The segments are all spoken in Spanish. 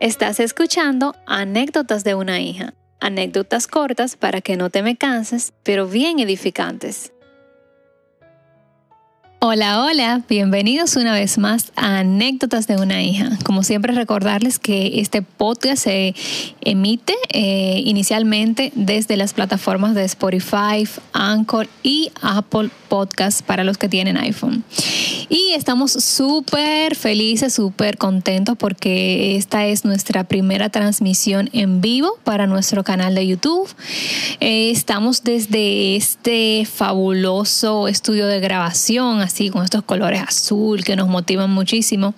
Estás escuchando Anécdotas de una hija, anécdotas cortas para que no te me canses, pero bien edificantes. Hola, hola, bienvenidos una vez más a Anécdotas de una hija. Como siempre recordarles que este podcast se emite eh, inicialmente desde las plataformas de Spotify, Anchor y Apple Podcasts para los que tienen iPhone. Y estamos súper felices, súper contentos porque esta es nuestra primera transmisión en vivo para nuestro canal de YouTube. Eh, estamos desde este fabuloso estudio de grabación, así con estos colores azul que nos motivan muchísimo.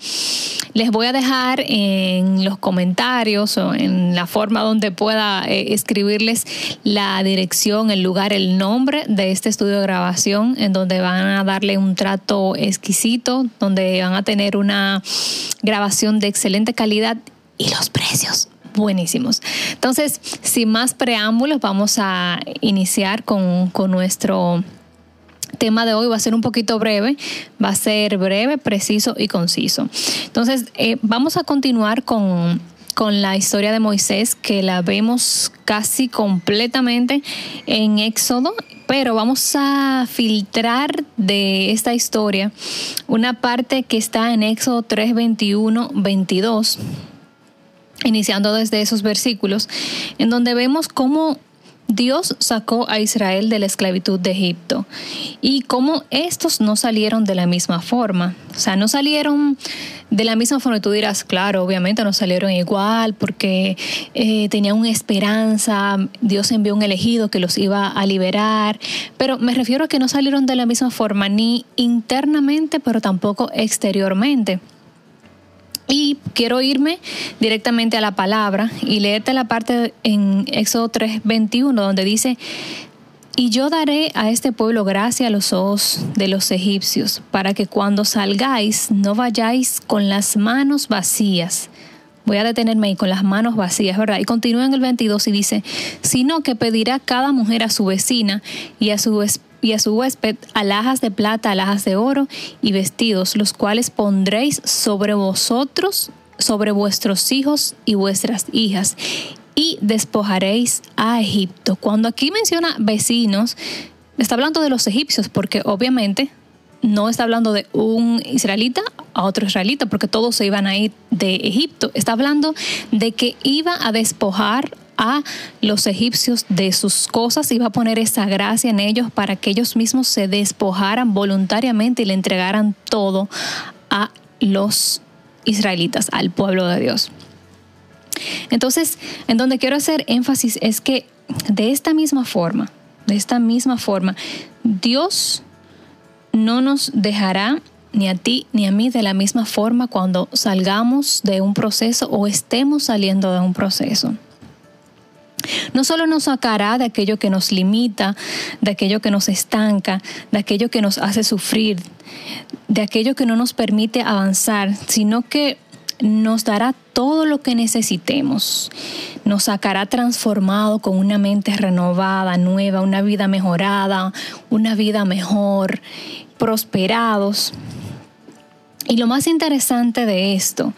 Les voy a dejar en los comentarios o en la forma donde pueda eh, escribirles la dirección, el lugar, el nombre de este estudio de grabación en donde van a darle un trato exquisito donde van a tener una grabación de excelente calidad y los precios buenísimos. Entonces, sin más preámbulos, vamos a iniciar con, nuestro tema de hoy va a ser un poquito breve, va a ser breve, preciso y conciso. Entonces, eh, vamos a continuar con, con, la historia de Moisés, que la vemos casi completamente en Éxodo pero vamos a filtrar de esta historia una parte que está en Éxodo 3, 21, 22, iniciando desde esos versículos, en donde vemos cómo Dios sacó a Israel de la esclavitud de Egipto y cómo estos no salieron de la misma forma. O sea, no salieron de la misma forma. Tú dirás, claro, obviamente no salieron igual porque eh, tenían una esperanza, Dios envió un elegido que los iba a liberar, pero me refiero a que no salieron de la misma forma, ni internamente, pero tampoco exteriormente. Y quiero irme directamente a la palabra y leerte la parte en Éxodo 3:21 donde dice, y yo daré a este pueblo gracia a los ojos de los egipcios, para que cuando salgáis no vayáis con las manos vacías. Voy a detenerme ahí con las manos vacías, ¿verdad? Y continúa en el 22 y dice, sino que pedirá cada mujer a su vecina y a su esposa y a su huésped alhajas de plata, alhajas de oro y vestidos, los cuales pondréis sobre vosotros, sobre vuestros hijos y vuestras hijas, y despojaréis a Egipto. Cuando aquí menciona vecinos, está hablando de los egipcios, porque obviamente no está hablando de un israelita a otro israelita, porque todos se iban a ir de Egipto. Está hablando de que iba a despojar a los egipcios de sus cosas, iba a poner esa gracia en ellos para que ellos mismos se despojaran voluntariamente y le entregaran todo a los israelitas, al pueblo de Dios. Entonces, en donde quiero hacer énfasis es que de esta misma forma, de esta misma forma, Dios no nos dejará ni a ti ni a mí de la misma forma cuando salgamos de un proceso o estemos saliendo de un proceso. No solo nos sacará de aquello que nos limita, de aquello que nos estanca, de aquello que nos hace sufrir, de aquello que no nos permite avanzar, sino que nos dará todo lo que necesitemos. Nos sacará transformado con una mente renovada, nueva, una vida mejorada, una vida mejor, prosperados. Y lo más interesante de esto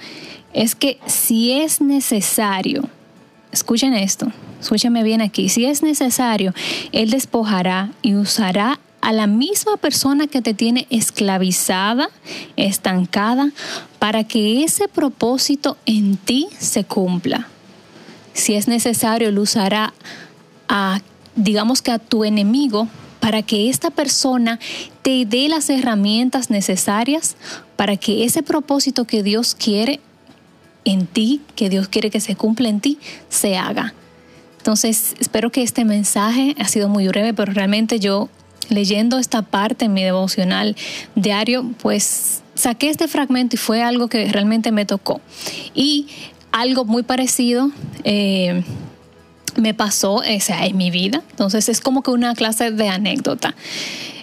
es que si es necesario, escuchen esto, escúchame bien aquí, si es necesario, Él despojará y usará a la misma persona que te tiene esclavizada, estancada, para que ese propósito en ti se cumpla. Si es necesario, Él usará a, digamos que a tu enemigo, para que esta persona te dé las herramientas necesarias para que ese propósito que Dios quiere en ti, que Dios quiere que se cumpla en ti, se haga. Entonces, espero que este mensaje ha sido muy breve, pero realmente yo leyendo esta parte en mi devocional diario, pues saqué este fragmento y fue algo que realmente me tocó. Y algo muy parecido eh, me pasó o sea, en mi vida. Entonces es como que una clase de anécdota.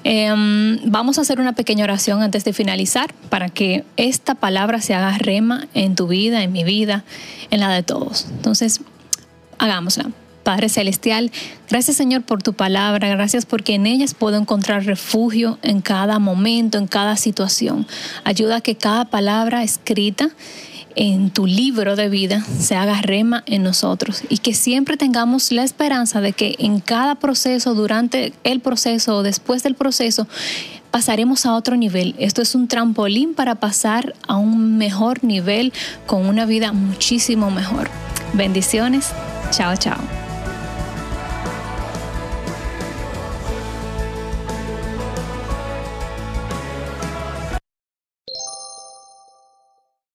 Em, vamos a hacer una pequeña oración antes de finalizar para que esta palabra se haga rema en tu vida, en mi vida, en la de todos. Entonces, hagámosla. Padre Celestial, gracias Señor por tu palabra, gracias porque en ellas puedo encontrar refugio en cada momento, en cada situación. Ayuda a que cada palabra escrita en tu libro de vida se haga rema en nosotros y que siempre tengamos la esperanza de que en cada proceso, durante el proceso o después del proceso, pasaremos a otro nivel. Esto es un trampolín para pasar a un mejor nivel con una vida muchísimo mejor. Bendiciones. Chao, chao.